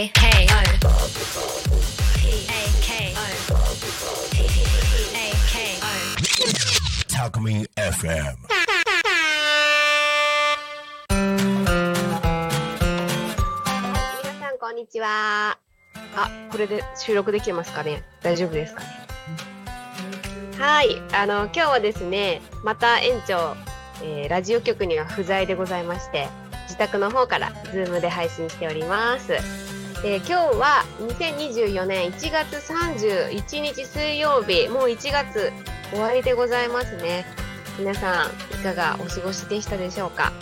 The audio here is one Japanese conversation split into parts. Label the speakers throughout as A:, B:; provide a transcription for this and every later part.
A: FM.
B: 皆さんこんにちは。あ、これで収録できてますかね？大丈夫ですかね？はい、あの今日はですね、また園長、えーラジオ局には不在でございまして、自宅の方からズームで配信しております。えー今日は2024年1月31日水曜日、もう1月終わりでございますね。皆さんいかがお過ごしでしたでしょうか？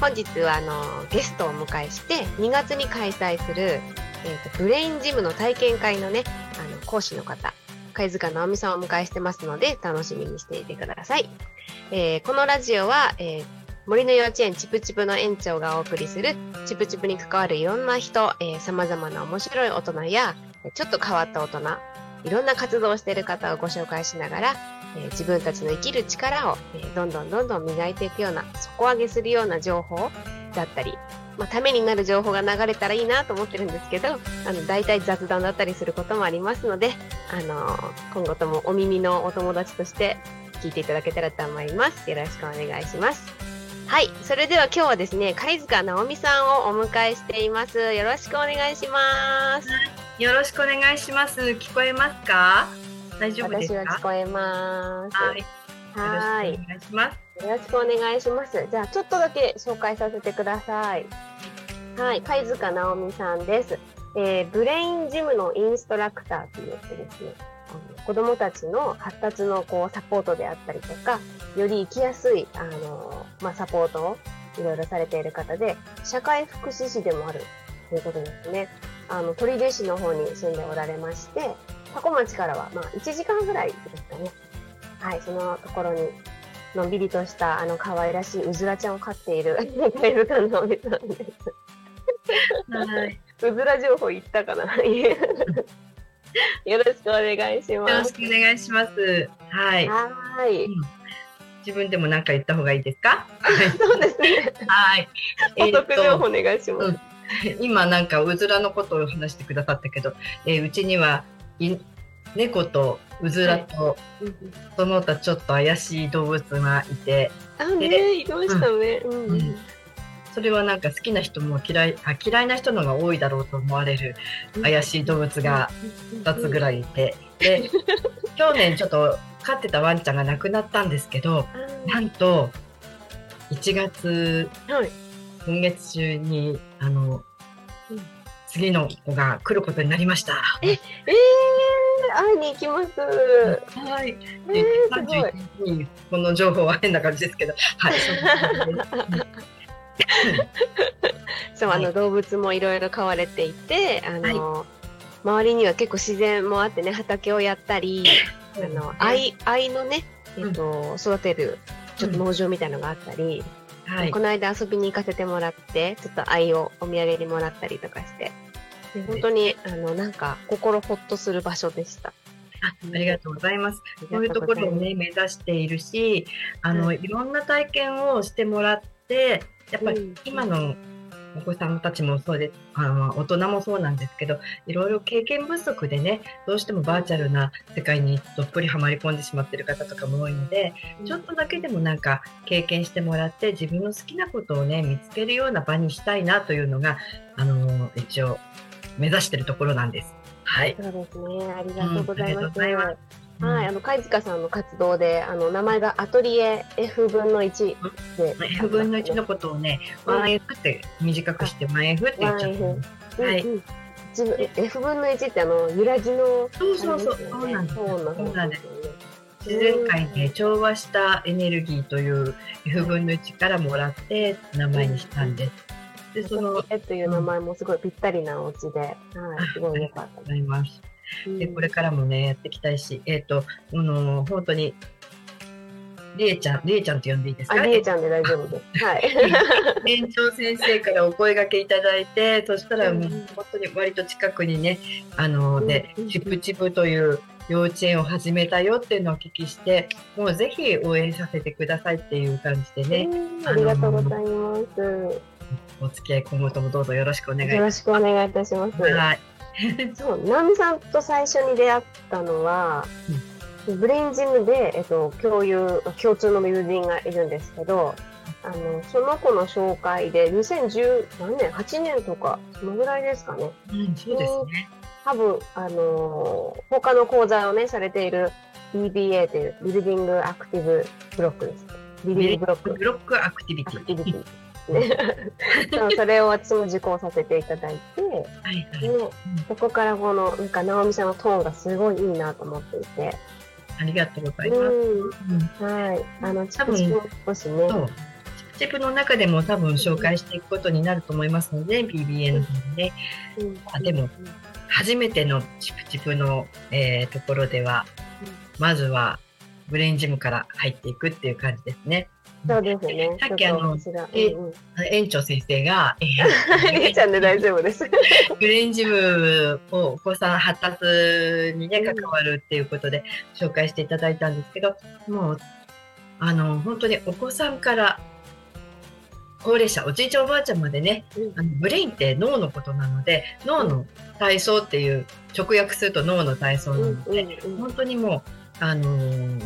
B: 本日はあのゲストをお迎えして2月に開催する、えーとブレインジムの体験会のねあの講師の方貝塚直美さんをお迎えしてますので楽しみにしていてください、えーこのラジオは、えー森の幼稚園チプチプの園長がお送りするチプチプに関わるいろんな人さまざまな面白い大人やえちょっと変わった大人いろんな活動をしている方をご紹介しながら、えー自分たちの生きる力を、えーどんどんどんどん磨いていくような底上げするような情報だったり、まあ、ためになる情報が流れたらいいなと思ってるんですけどあの大体雑談だったりすることもありますので、あのー今後ともお耳のお友達として聞いていただけたらと思います。よろしくお願いします。はい、それでは今日はですね、貝塚直美さんをお迎えしています。よろしくお願いします。
C: よろしくお願いします。聞こえますか？大丈夫ですか？
B: 私は聞こえます。
C: はい。
B: はい
C: よろしくお願いします。
B: よろしくお願いします。じゃあちょっとだけ紹介させてください。はい、貝塚直美さんです。えーブレインジムのインストラクターって言ってですね、子供たちの発達のこうサポートであったりとか、より生きやすいあのまあサポートをいろいろされている方で、社会福祉士でもあるということですね。あの取手市の方に住んでおられまして、多古町からはまあ1時間ぐらいですかね。はい、そのところにのんびりとしたあの可愛らしいうずらちゃんを飼っている貝塚直美さんです。
C: はい。
B: うずら情報言ったかな よろしくお願いし
C: よろ
B: ます。
C: しくお願いします。はい。
B: はーい。
C: 自分でも何か言った方がいいですか？はい。
B: そうですね。
C: はい。
B: 補足情報お
C: と
B: 願いします。
C: 今なんかうずらのことを話してくださったけど、えーうちにはい猫とうずらと、その他ちょっと怪しい動物がいて、
B: あね言いましたね。うんうん
C: うんそれはなんか好きな人も嫌いあ嫌いな人のが多いだろうと思われる怪しい動物が2つぐらいいて、で去年ちょっと飼ってたワンちゃんが亡くなったんですけどなんと1月
B: はい。
C: 今月中にあの、
B: うん
C: 次の子が来ることになりました。
B: えー、会いに行きます。
C: はい。
B: え
C: で
B: ー、すごい。
C: 31日にこの情報は変な感じですけど、はい。そうはい。
B: の動物もいろいろ飼われていて、あの、周りには結構自然もあってね、畑をやったり、あの、藍、藍のね、えっと、育てる、ちょっと農場みたいのがあったり、
C: はい。
B: こ。の間遊びに行かせてもらって、ちょっと藍をお土産にもらったりとかして、で本当に、あの、なんか、心ほっとする場所でした。
C: あありがとうございます。そういうところをね、目指しているし、あの、、
B: はい
C: ろんな体験をしてもらって、やっぱり
B: うん
C: 今のお子さんたちもそうで、あの大人もそうなんですけど、いろいろ経験不足でね、どうしてもバーチャルな世界にどっぷりはまり込んでしまっている方とかも多いので、ちょっとだけでもなんか経験してもらって、自分の好きなことをね、見つけるような場にしたいなというのが、あの、一応目指しているところなんです。はい。
B: そうですね。ありがとうございます。
C: うん
B: はい、あの貝塚さんの活動で、あの名前がアトリエ F 分の1で、
C: F 分の1のことをね、
B: うん。
C: 1F って短くして 1F って言っちゃった。の。はい
B: うんうん。自分 F 分の1ってあの揺らぎの
C: そうそうそう。そうなんです。
B: そうなん
C: そうなんです。
B: よね。
C: 自然界で調和したエネルギーという F 分の1からもらって名前にしたんで。す。で、その、あ
B: えという名前もすごいぴったりなお家で、はい、すごい良かった
C: りがとうございます。
B: で
C: これからもね、やっていきたいし、えっ、と、あの本当に、りえちゃん、りえちゃんと呼んでいいですか？
B: あ、りえちゃんで大丈夫です。はい。
C: 園長先生からお声掛けいただいて、そしたら
B: うん
C: もう本当に割と近くにね、あの、で
B: うん、
C: チプチプという幼稚園を始めたよっていうのをお聞きして、もうぜひ応援させてくださいっていう感じでね、
B: うんありがとうございます。
C: お付き合い今後ともどうぞよろしくお願い
B: よろしくお願いいたします。
C: はい。
B: そう、ナミさんと最初に出会ったのは、ブレインジムで、えっと、共有、共通の友人がいるんですけど、あの、その子の紹介で、2010何年 ?8 年とか、そのぐらいですかね。
C: うん、そうですね。
B: 多分、あのー他の講座をね、されている BBA という、ビルディングアクティブブロックです。 Building Block。Block Activity。Activity。ね、そうそれを私も受講させていただいて、
C: はいはい。
B: ね、そこからこの、なんか、直美さんのトーンがすごいいいなと思っていて、
C: ありがとうございます。
B: う
C: うん
B: ん、はい。あの、チプチプも少しね。
C: チプチプの中でも多分紹介していくことになると思いますので、BBA の方にね、
B: うん
C: あでも初めてのチプチプの、えーところでは、まずはブレインジムから入っていくっていう感じですね。
B: そうですね。
C: さっきあのえ園長先生が、え
B: りえ ちゃんで大丈夫です。
C: ーブレインジムをお子さん発達にね、関わるっていうことで紹介していただいたんですけど、もう、あの、本当にお子さんから高齢者、おじいちゃんおばあちゃんまでね、あのブレインって脳のことなので、脳の体操っていう、直訳すると脳の体操なので、本当にもう、あのー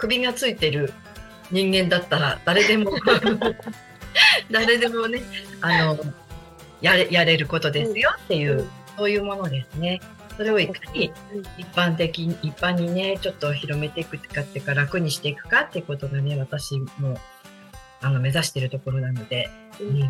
C: 首がついてる人間だったら誰でも 誰でもねあのやれやれることですよっていう、そういうものですね。それをいかに一般的に一般にねちょっと広めていくかっていうか楽にしていくかっていうことがね私もあの目指しているところなので、うんは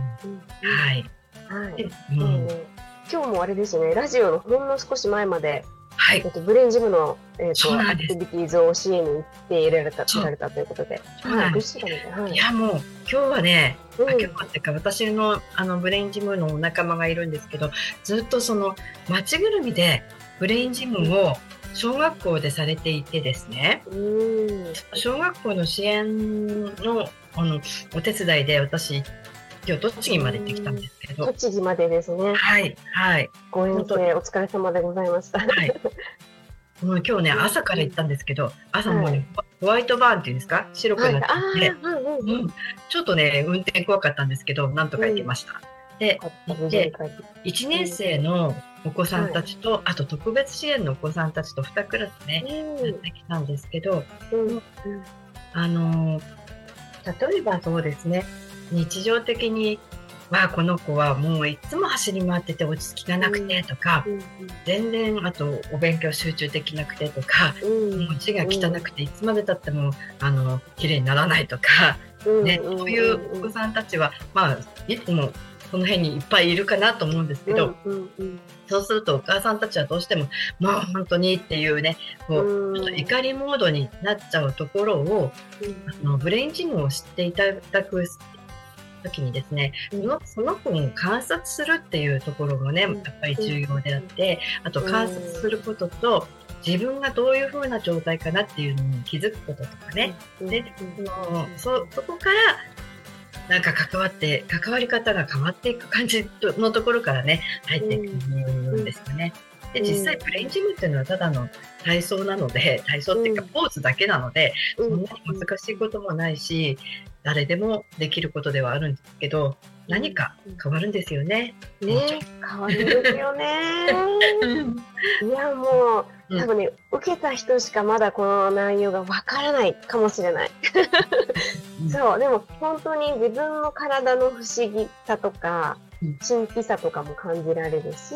C: い。
B: はい。
C: でう
B: んね今日もあれですね、ラジオのほんの少し前まで、
C: はい。
B: えっと、ブレインジムの、えっと、 Activities を教えに行っていられたいられたということで、はい、い
C: やもう今日はね
B: うん。
C: あ今日はってか私のあのブレインジムのお仲間がいるんですけどずっとその町ぐるみでブレインジムを小学校でされていてですね。
B: うん。
C: 小学校の支援のあのお手伝いで私今日栃木まで行ってきたんですけど。
B: 栃木までですね。
C: はいはい。
B: ご遠征お疲れ様でございました。
C: はいもう今日ね朝から行ったんですけど朝もうね、ホワイトバーンっていうんですか？白く
B: はい。
C: な
B: あ
C: ってて、
B: あ、うんうん
C: う
B: うん。
C: ん、ちょっとね運転怖かったんですけどなんとか行けました。で
B: よかった無事に帰って
C: 1年生のお子さんたちと、あと特別支援のお子さんたちと2クラスね、やってきたんですけど、
B: うん。うん。
C: あのー例えばそうですね、日常的に、まあ、この子はもういつも走り回ってて落ち着きがなくてとか、
B: うん
C: 全然あとお勉強集中できなくてとか、
B: うん
C: もう字が汚くていつまでたっても、あの、綺麗にならないとか、
B: うん
C: ね、そういうお子さんたちは、まあ、いつもこの辺にいっぱいいるかなと思うんですけど、
B: うんうんうん。
C: そうするとお母さんたちはどうしても、もう本当にっていうね、こう、
B: うん。
C: ちょっと怒りモードになっちゃうところを、あのブレインジムを知っていただく時にですね、そのその子を観察するっていうところがね、やっぱり重要であって、あと観察することと、自分がどういう風な状態かなっていうのに気づくこととかね、でそのそそこからなんか関わって関わり方が変わっていく感じのところからね入っていくんですよね。で
B: うん。
C: 実際ブレインジムっていうのはただの体操なので体操っていうか
B: うん。
C: ポーズだけなので、
B: う
C: そんなに難しいこともないし誰でもできることではあるんですけど何か変わるんですよね。
B: ね変わるんですよね。いやもう
C: うん。
B: 多分ね、受けた人しかまだこの内容がわからないかもしれない。
C: うん。
B: そうでも本当に自分の体の不思議さとか
C: うん。
B: 神秘さとかも感じられるし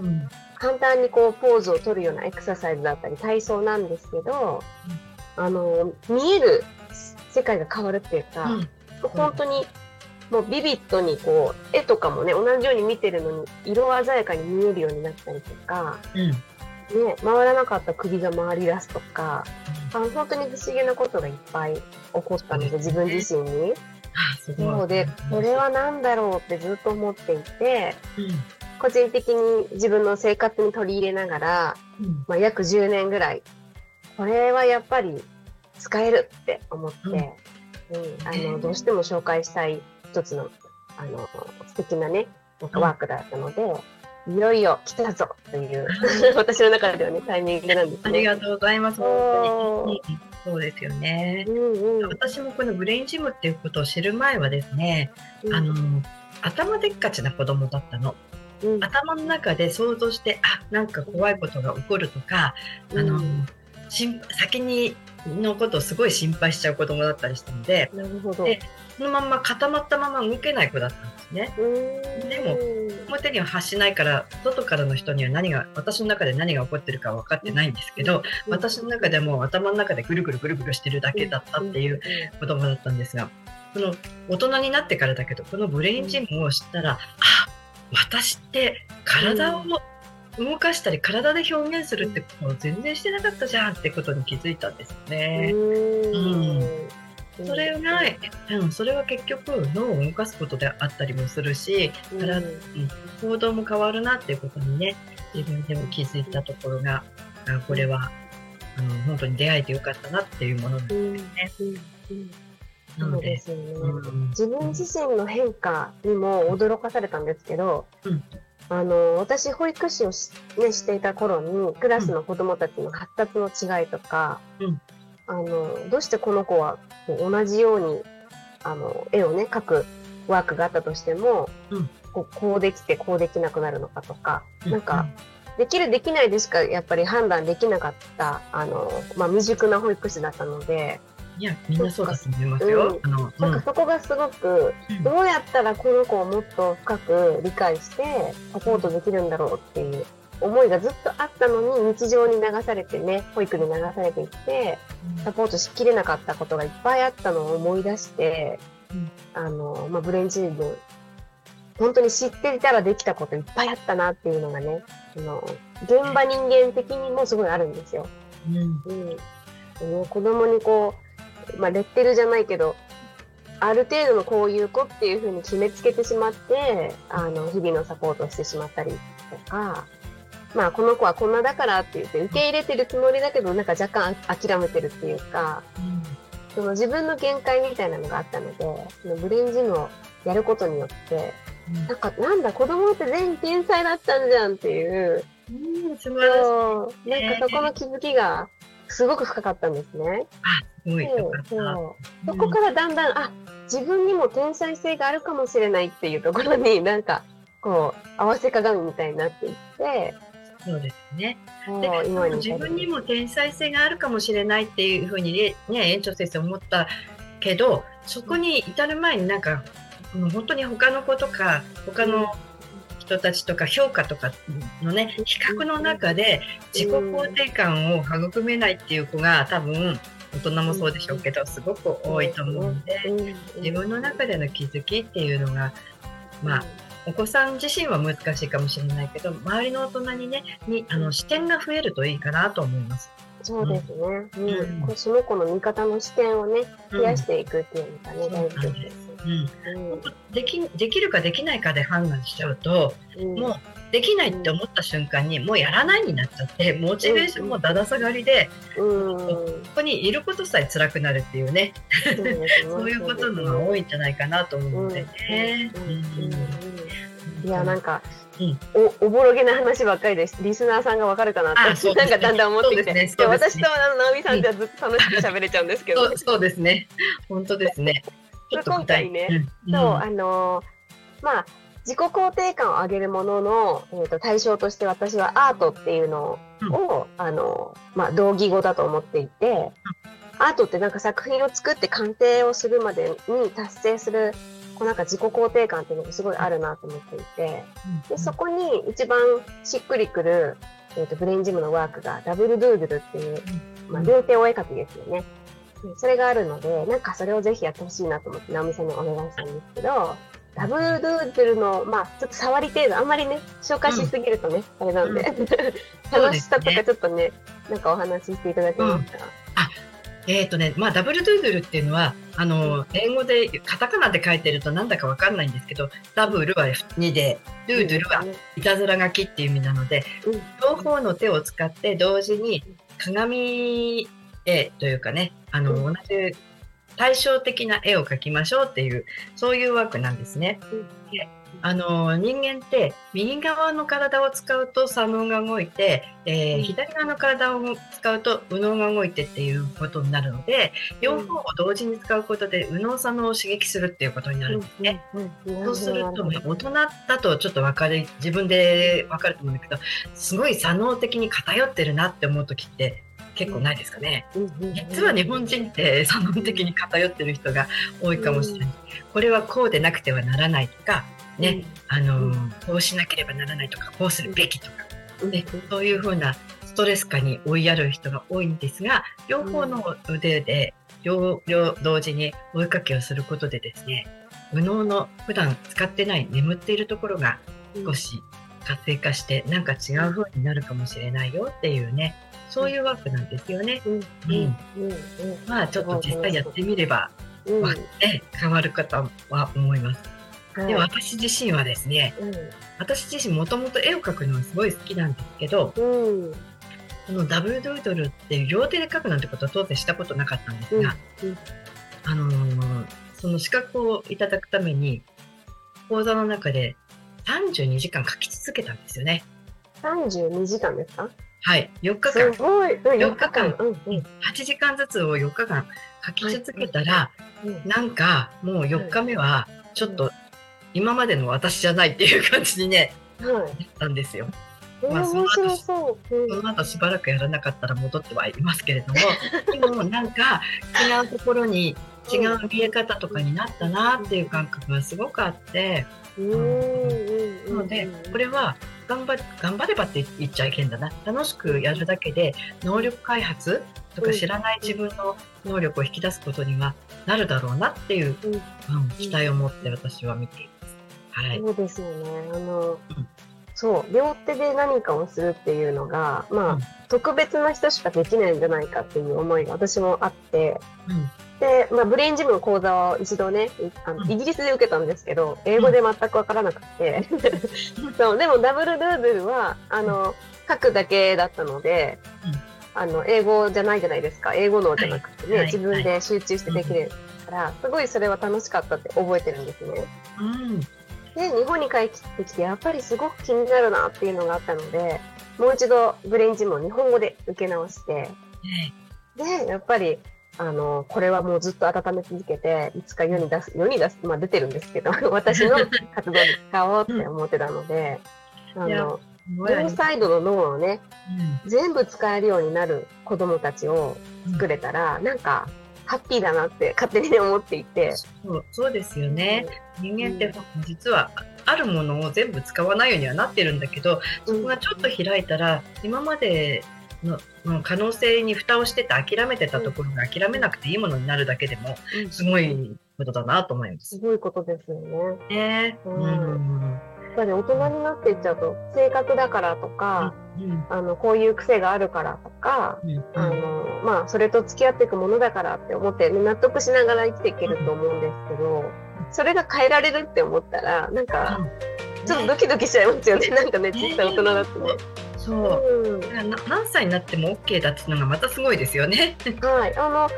C: うん。
B: 簡単にこうポーズを取るようなエクササイズだったり体操なんですけど、あの見える世界が変わるっていうか、
C: うん。
B: 本当にもうビビッドにこう絵とかもね同じように見てるのに色鮮やかに見えるようになったりとか、
C: うん。
B: ね、回らなかった首が回り出すとかあの本当に不思議なことがいっぱい起こったので自分自身に。
C: あすごい
B: そうでこれは何だろうってずっと思っていて
C: うん。
B: 個人的に自分の生活に取り入れながら、
C: うん。
B: まあ、約10年ぐらい。これはやっぱり使えるって思って、うん。あのどうしても紹介したい一つのあの素敵なねなん。かワークだったので、いよいよ来たぞという 私の中ではねタイミングなんですね。
C: ありがとうございます。本当に。うんそうですよね。
B: うんうん。
C: 私もこのブレインジムっていうことを知る前はですね、
B: うん。
C: あの頭でっかちな子供だったの。
B: うん。
C: 頭の中で想像してあなんか怖いことが起こるとか、あの
B: うん。
C: 心先にのことをすごい心配しちゃう子供だったりしたので
B: なるほど。
C: でそのまんま固まったまま動けない子だったんですね。でも表には発しないから外からの人には何が私の中で何が起こってるか分かってないんですけど、私の中でも頭の中でぐるぐるぐるぐるしてるだけだったっていう子供だったんですがその大人になってからだけどこのブレインジムを知ったら、あ私って体を動かしたり体で表現するってことを全然してなかったじゃんってことに気づいたんですよね。
B: うん。
C: それが、うん、それは結局脳を動かすことであったりもするし体行動も変わるなっていうことにね自分でも気づいたところがあこれはあの本当に出会えてよかったなっていうものなんです
B: うん。
C: ね。
B: うん。うん。そうですよね。
C: うん。
B: 自分自身の変化にも驚かされたんですけど、
C: うん
B: あの私保育士をし,、ね、していた頃にクラスの子どもたちの発達の違いとか、
C: うん。
B: あのどうしてこの子は同じようにあの絵をね描くワークがあったとしても、
C: うん。
B: こうこうできてこうできなくなるのかとか、
C: う
B: なんか、できるできないでしかやっぱり判断できなかったあの、まあ、未熟な保育士だったので、
C: いやみんなそうだと思いますよ。あの
B: なん。かそこがすごく、
C: うん。
B: どうやったらこの子をもっと深く理解してサポートできるんだろうっていう思いがずっとあったのに日常に流されてね保育に流されていってサポートしきれなかったことがいっぱいあったのを思い出して、
C: うん。
B: あの、まあ、ブレインチーム本当に知っていたらできたこといっぱいあったなっていうのがねあの現場人間的にもすごいあるんですよ。
C: うん。
B: うん、子供にこう、まあ、レッテルじゃないけどある程度のこういう子っていうふうに決めつけてしまってあの日々のサポートをしてしまったりとか、まあ、この子はこんなだからって言って受け入れてるつもりだけどなんか若干あ諦めてるっていうかその自分の限界みたいなのがあったのでそのブレインジムをやることによってなんかなんだ子供って全員天才だったんじゃんっていう
C: うん素晴らしい。
B: そう。なんかそこの気づきがすごく深かったんですね。
C: すごい。
B: そうそこからだんだん、あ自分にも天才性があるかもしれないっていうところになんかこう合わせ鏡みたいになっていって
C: そうですね。で自分にも天才性があるかもしれないっていうふうにねね園長先生思ったけどそこに至る前になんかもう本当に他の子とか他の人たちとか評価とかのね比較の中で自己肯定感を育めないっていう子が多分大人もそうでしょうけどすごく多いと思うので
B: うん。
C: 自分の中での気づきっていうのがまあお子さん自身は難しいかもしれないけど周りの大人にねにあの視点が増えるといいかなと思います。
B: そうですね、うん。
C: うん。
B: こうその子の見方の視点をね増やしていくっていうのがね、
C: うん
B: 大事です
C: うん。
B: うん。
C: できできるかできないかで判断しちゃうと
B: うん。
C: もうできないって思った瞬間にもうやらないになっちゃってモチベーションもだだ下がりで
B: うん。
C: ここにいることさえ辛くなるっていうね。
B: そうですね。
C: そういうことのが多いんじゃないかなと思うのでね。
B: うんうん。うん
C: うん
B: いやなんか、
C: うん。
B: おおぼろげな話ばっかりです。リスナーさんがわかるかなって、
C: ね。
B: なんかだんだん思ってきて、
C: ね。ね。
B: 私とあの直美さんじゃずっと楽しく喋れちゃうんですけど。
C: そうですね。本当ですね。ちょっと具体
B: 今回ね
C: うん。
B: そう、あのーまあ自己肯定感を上げるものの、えー、と対象として私はアートっていうのを、あのーまあ、同義語だと思っていて、アートってなんか作品を作って完成をするまでに達成するこうなんか自己肯定感っていうのがすごいあるなと思っていて。でそこに一番しっくりくる、えー、とブレインジムのワークがダブルドゥードゥルっていう、まあ、両手お絵描きですよね。でそれがあるので、なんかそれをぜひやってほしいなと思って、直美さんにお願いしたんですけど、ダブルドゥードゥルの、まあ、ちょっと触り程度、あんまりね、紹介しすぎるとね、あれなんで、楽しさとかちょっとね、なんかお話ししていただけますか？
C: えっ、とね、まあ、ダブルドゥードゥルっていうのは、あの、英語でカタカナで書いてるとなんだかわかんないんですけど、ダブルは2で、ドゥードゥルはいたずら書きっていう意味なので、
B: うん。
C: 両方の手を使って同時に鏡絵というかね、あの、
B: う
C: 同じ対照的な絵を描きましょうっていう、そういうワークなんですね。あの人間って右側の体を使うと左脳が動いて、えー
B: うん
C: 左側の体を使うと右脳が動いてっていうことになるので両方を同時に使うことで右脳左脳を刺激するっていうことになるんですね。そうすると、大人だとちょっと分かる自分で分かると思うんだけどすごい左脳的に偏ってるなって思う時って結構ないですかね。実は日本人って左脳的に偏ってる人が多いかもしれない。これはこうでなくてはならないとか、ね、あのこうしなければならないとかこうするべきとか、
B: うん。
C: ね、そういうふうなストレス下に追いやる人が多いんですが両方の腕で両両同時に追いかけをすることでですね右脳の普段使ってない眠っているところが少し活性化してなんか違う風になるかもしれないよっていうねそういうワークなんですよね。
B: うん。うん。うん。
C: まあちょっと実際やってみれば
B: うん。
C: 変わる方は思います。
B: はい
C: で私自身はですね私自身もともと絵を描くのがすごい好きなんですけど
B: うん。うん
C: このダブルドゥードルっていう両手で描くなんてことは当然したことなかったんですが、
B: うん。
C: あのーその資格をいただくために講座の中で32時間描き続けたんですよね。
B: 32時間ですか？
C: はい、4日
B: す
C: 間
B: ごい。4
C: 4
B: 日間。うんうん。
C: 8時間ずつを4日間描き続けたら、
B: うん。
C: なんかもう4日目はちょっと今までの私じゃないっていう感じにね
B: はい
C: なったんですよ。
B: えー
C: まあその後
B: そ
C: の後しばらくやらなかったら戻ってはいますけれども でもなんか違うところに違う見え方とかになったなっていう感覚がすごくあって
B: うん。
C: なのでこれは頑張頑張ればって言っちゃいけんだな。楽しくやるだけで能力開発とか知らない自分の能力を引き出すことにはなるだろうなっていう、
B: うん。
C: うん期待を持って私は見ています。はい、
B: そうですよね。あの、
C: うん。
B: そう、両手で何かをするっていうのが、まあ、
C: うん。
B: 特別な人しかできないんじゃないかっていう思いが私もあって、
C: うん。
B: で、まあ、ブレインジムの講座を一度ね、いあの
C: うん。
B: イギリスで受けたんですけど、英語で全くわからなくて、そう、でもダブルドゥードゥルは、あの、書くだけだったので、あの、英語じゃないじゃないですか。英語脳じゃなくてね、
C: はい。はい。
B: 自分で集中してできるから、すごいそれは楽しかったって覚えてるんですね。
C: うん
B: で日本に帰ってきてやっぱりすごく気になるなっていうのがあったのでもう一度ブレインジムを日本語で受け直して
C: ね
B: でやっぱりあのこれはもうずっと温め続けていつか世に出す世に出すまあ出てるんですけど 私の活動に使おうって思ってたので、あ
C: いや
B: の
C: すごいあり
B: 両サイドの脳をね
C: うん。
B: 全部使えるようになる子供たちを作れたら、なんかハッピーだなって勝手に思っていて。
C: そうそうですよね。人間って実はあるものを全部使わないようにはなってるんだけどそこがちょっと開いたら今までのの可能性に蓋をしてて諦めてたところが諦めなくていいものになるだけでも
B: うん
C: すごいことだなと思います。
B: すごいことですよね。
C: ね
B: う
C: うんん
B: やっぱり大人になっていっちゃうと性格だからとか、
C: うん
B: あのこういう癖があるからとか、
C: うん
B: あのまあそれと付き合っていくものだからって思って、ね、納得しながら生きていけると思うんですけど、それが変えられるって思ったらなんかちょっとドキドキしちゃいますよね。なんかね小さい大人だとね。
C: そう。
B: うん。
C: 何歳になっても OK だっていうのがまたすごいですよね。
B: はい、あの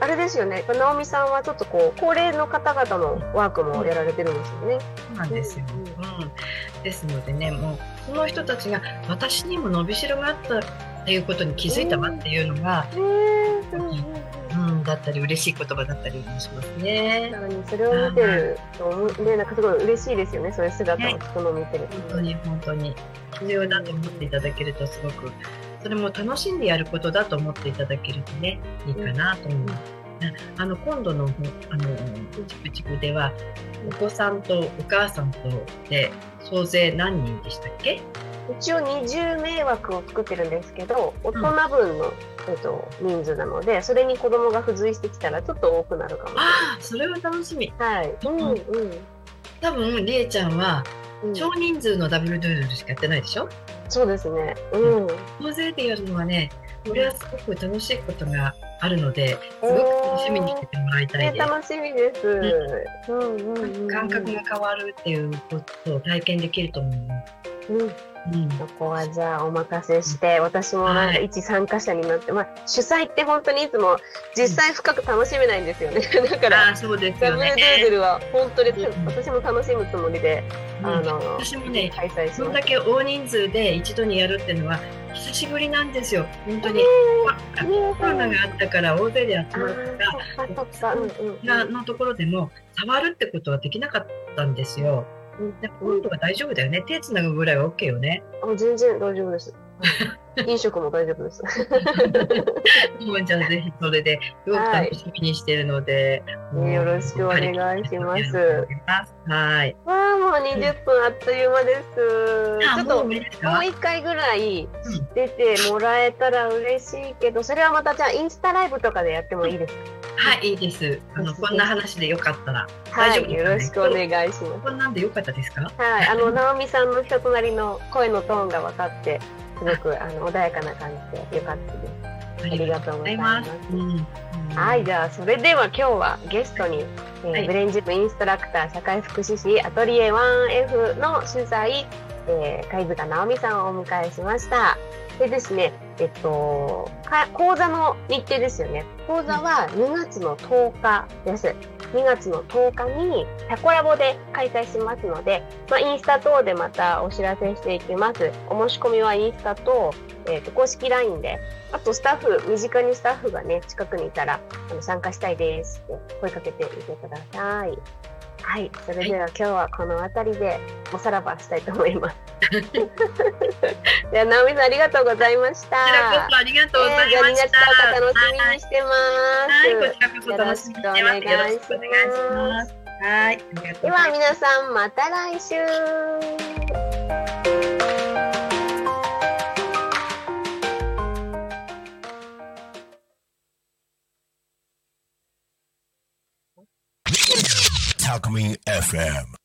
B: あれですよね。直美さんはちょっとこう高齢の方々のワークもやられてるんですよね。
C: そうなんですよ。
B: うん。
C: うん、ですのでね、もうその人たちが私にも伸びしろがあったっていうことに気づいたわっていうのが、
B: うん。うんうん
C: うん、だったり嬉しい言葉だったりもしますね。
B: さらにそれを見てるとね、なんかすごい嬉しいですよね、そういう姿を人の見てると。
C: 本当に本当に必要だと思っていただけるとすごくそれも楽しんでやることだと思っていただけるとねいいかなと思います。あの今度のあのチクチクではお子さんとお母さんとで総勢何人でしたっけ？
B: 一応20名枠を作ってるんですけど、大人分の、えっと、人数なので、それに子供が付随してきたらちょっと多くなるかも。
C: ああそれは楽しみ。
B: はい。うんうん。
C: 多分りえちゃんは
B: うん
C: 少人数のダブルドゥードルしかやってないでしょ？
B: そうですね。うん。
C: 大勢でやるのはねこれはすごく楽しいことがあるのですごく楽しみにしててもらいたい
B: ね、
C: です。
B: 楽しみです。うんうんうんうん。
C: 感覚が変わるっていうことを体験できると思う
B: うん、
C: うん
B: そこはじゃあお任せして、私もなんか
C: はい
B: 一参加者になって、まあ主催って本当にいつも実際深く楽しめないんですよね。だから
C: あ、そうです
B: ダブルドゥードルは本当に
C: うん
B: 私も楽しむつもりで、
C: うん
B: あの
C: 私もね
B: 開催し
C: そんだ。け大人数で一度にやるっていうのは久しぶりなんですよ。本当に。コロナがあったから大勢で集まったのところでも触るってことはできなかったんですよ。
B: うん
C: で今度は大丈夫だよね。手つなぐぐらいは OK よね。
B: あ全然大丈夫です。飲食も大丈夫です。
C: もうじゃあぜひそれですごく楽しみにしてるので、もう
B: よろしくお願いします
C: はい。
B: わあもう20分あっという間です。ちょっと
C: もう無理ですか
B: もう一回ぐらい出てもらえたら嬉しいけど、それはまたじゃあインスタライブとかでやってもいいです
C: はい、いいです。あの、こんな話でよかったら。
B: か。はい、よろしくお願いします。
C: こんなんでよかったですか？
B: はい、あの直美さんの人となりの声のトーンが分かって、すごくあの穏やかな感じでよかったです。
C: あ
B: りがとうございます
C: うん
B: はい、じゃあそれでは今日はゲストに、えー
C: はい
B: ブレンジムインストラクター社会福祉士アトリエ 1F の主催、えー、貝塚直美さんをお迎えしました。でですね、えっと、か講座の日程ですよね。講座は2月の10日です。2月の10日にタコラボで開催しますので、まあ、インスタ等でまたお知らせしていきます。お申し込みはインスタと、えっと公式 LINE であとスタッフ、身近にスタッフがね、近くにいたら、あの参加したいですって声かけてみてください。はい、それでは今日はこの辺りでおさらばしたいと思います。では、直美さんありがとうございました。
C: こちらこそありがとうござい
B: えーじゃあ2
C: ました。
B: 月10日楽しみにしてます。
C: はい、はいこちらこそ楽しみにしてます。よろしくお願いします。はい。
B: では皆さんまた来週。
A: Alchemy FM.